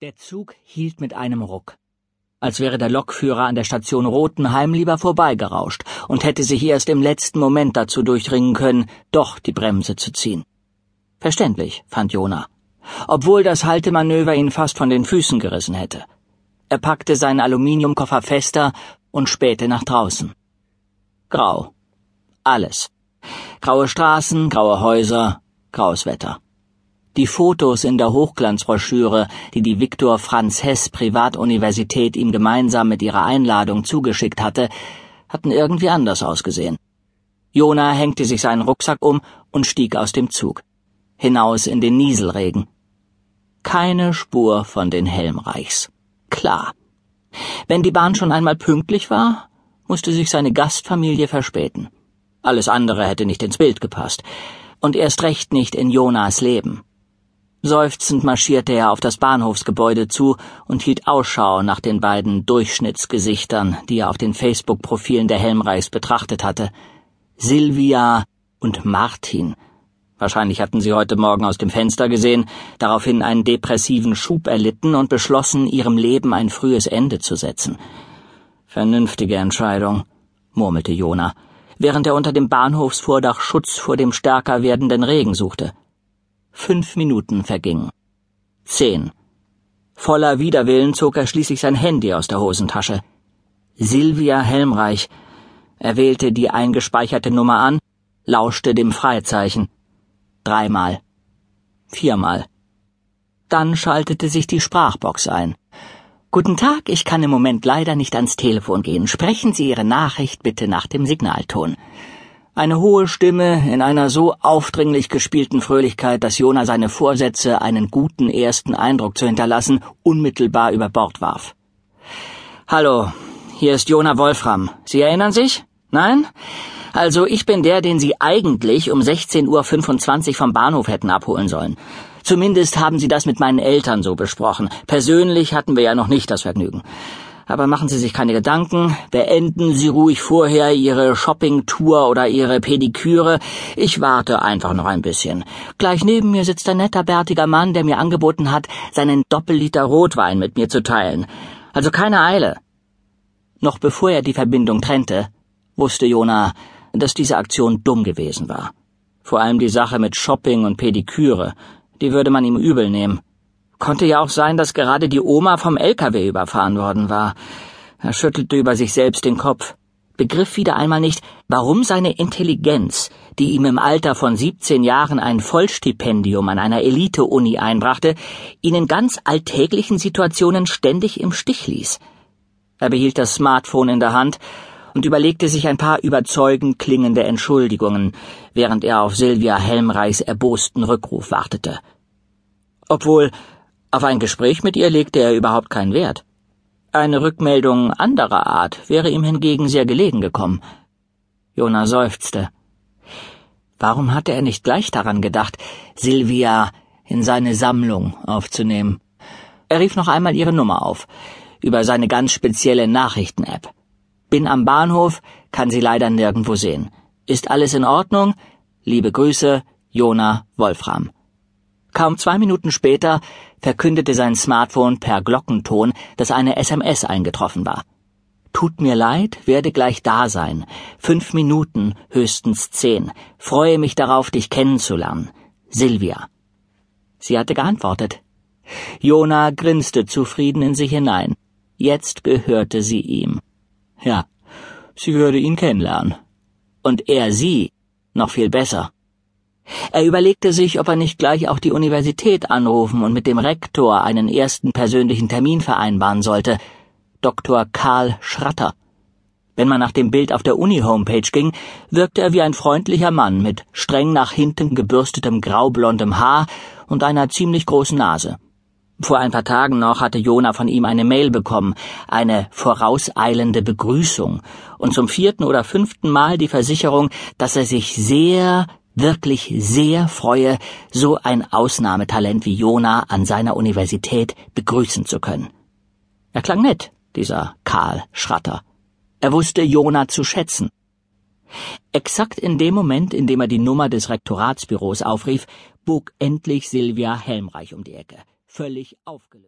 Der Zug hielt mit einem Ruck, als wäre der Lokführer an der Station Rotenheim lieber vorbeigerauscht und hätte sich erst im letzten Moment dazu durchdringen können, doch die Bremse zu ziehen. Verständlich, fand Jona, obwohl das Haltemanöver ihn fast von den Füßen gerissen hätte. Er packte seinen Aluminiumkoffer fester und spähte nach draußen. Grau. Alles. Graue Straßen, graue Häuser, graues Wetter. Die Fotos in der Hochglanzbroschüre, die die Viktor Franz Hess Privatuniversität ihm gemeinsam mit ihrer Einladung zugeschickt hatte, hatten irgendwie anders ausgesehen. Jona hängte sich seinen Rucksack um und stieg aus dem Zug. Hinaus in den Nieselregen. Keine Spur von den Helmreichs. Klar. Wenn die Bahn schon einmal pünktlich war, musste sich seine Gastfamilie verspäten. Alles andere hätte nicht ins Bild gepasst. Und erst recht nicht in Jonas Leben. Seufzend marschierte er auf das Bahnhofsgebäude zu und hielt Ausschau nach den beiden Durchschnittsgesichtern, die er auf den Facebook-Profilen der Helmreichs betrachtet hatte. Silvia und Martin. Wahrscheinlich hatten sie heute Morgen aus dem Fenster gesehen, daraufhin einen depressiven Schub erlitten und beschlossen, ihrem Leben ein frühes Ende zu setzen. Vernünftige Entscheidung, murmelte Jona, während er unter dem Bahnhofsvordach Schutz vor dem stärker werdenden Regen suchte. Fünf Minuten vergingen. Zehn. Voller Widerwillen zog er schließlich sein Handy aus der Hosentasche. Silvia Helmreich. Er wählte die eingespeicherte Nummer an, lauschte dem Freizeichen. Dreimal. Viermal. Dann schaltete sich die Sprachbox ein. Guten Tag, ich kann im Moment leider nicht ans Telefon gehen. Sprechen Sie Ihre Nachricht bitte nach dem Signalton. Eine hohe Stimme in einer so aufdringlich gespielten Fröhlichkeit, dass Jona seine Vorsätze, einen guten ersten Eindruck zu hinterlassen, unmittelbar über Bord warf. Hallo, hier ist Jona Wolfram. Sie erinnern sich? Nein? Also ich bin der, den Sie eigentlich um 16.25 Uhr vom Bahnhof hätten abholen sollen. Zumindest haben Sie das mit meinen Eltern so besprochen. Persönlich hatten wir ja noch nicht das Vergnügen. Aber machen Sie sich keine Gedanken, beenden Sie ruhig vorher Ihre Shoppingtour oder Ihre Pediküre. Ich warte einfach noch ein bisschen. Gleich neben mir sitzt ein netter, bärtiger Mann, der mir angeboten hat, seinen Doppelliter Rotwein mit mir zu teilen. Also keine Eile. Noch bevor er die Verbindung trennte, wusste Jona, dass diese Aktion dumm gewesen war. Vor allem die Sache mit Shopping und Pediküre, die würde man ihm übel nehmen. Konnte ja auch sein, dass gerade die Oma vom LKW überfahren worden war. Er schüttelte über sich selbst den Kopf, begriff wieder einmal nicht, warum seine Intelligenz, die ihm im Alter von 17 Jahren ein Vollstipendium an einer Elite-Uni einbrachte, ihn in ganz alltäglichen Situationen ständig im Stich ließ. Er behielt das Smartphone in der Hand und überlegte sich ein paar überzeugend klingende Entschuldigungen, während er auf Silvia Helmreichs erbosten Rückruf wartete. Obwohl auf ein Gespräch mit ihr legte er überhaupt keinen Wert. Eine Rückmeldung anderer Art wäre ihm hingegen sehr gelegen gekommen. Jona seufzte. Warum hatte er nicht gleich daran gedacht, Silvia in seine Sammlung aufzunehmen? Er rief noch einmal ihre Nummer auf, über seine ganz spezielle Nachrichten-App. Bin am Bahnhof, kann sie leider nirgendwo sehen. Ist alles in Ordnung? Liebe Grüße, Jona Wolfram. Kaum zwei Minuten später verkündete sein Smartphone per Glockenton, dass eine SMS eingetroffen war. Tut mir leid, werde gleich da sein. Fünf Minuten, höchstens zehn. Freue mich darauf, dich kennenzulernen. Silvia. Sie hatte geantwortet. Jona grinste zufrieden in sich hinein. Jetzt gehörte sie ihm. Ja, sie würde ihn kennenlernen. Und er sie noch viel besser. Er überlegte sich, ob er nicht gleich auch die Universität anrufen und mit dem Rektor einen ersten persönlichen Termin vereinbaren sollte. Dr. Karl Schratter. Wenn man nach dem Bild auf der Uni-Homepage ging, wirkte er wie ein freundlicher Mann mit streng nach hinten gebürstetem graublondem Haar und einer ziemlich großen Nase. Vor ein paar Tagen noch hatte Jona von ihm eine Mail bekommen, eine vorauseilende Begrüßung und zum vierten oder fünften Mal die Versicherung, dass er sich sehr, wirklich sehr freue, so ein Ausnahmetalent wie Jona an seiner Universität begrüßen zu können. Er klang nett, dieser Karl Schratter. Er wusste Jona zu schätzen. Exakt in dem Moment, in dem er die Nummer des Rektoratsbüros aufrief, bog endlich Silvia Helmreich um die Ecke, völlig aufgelöst.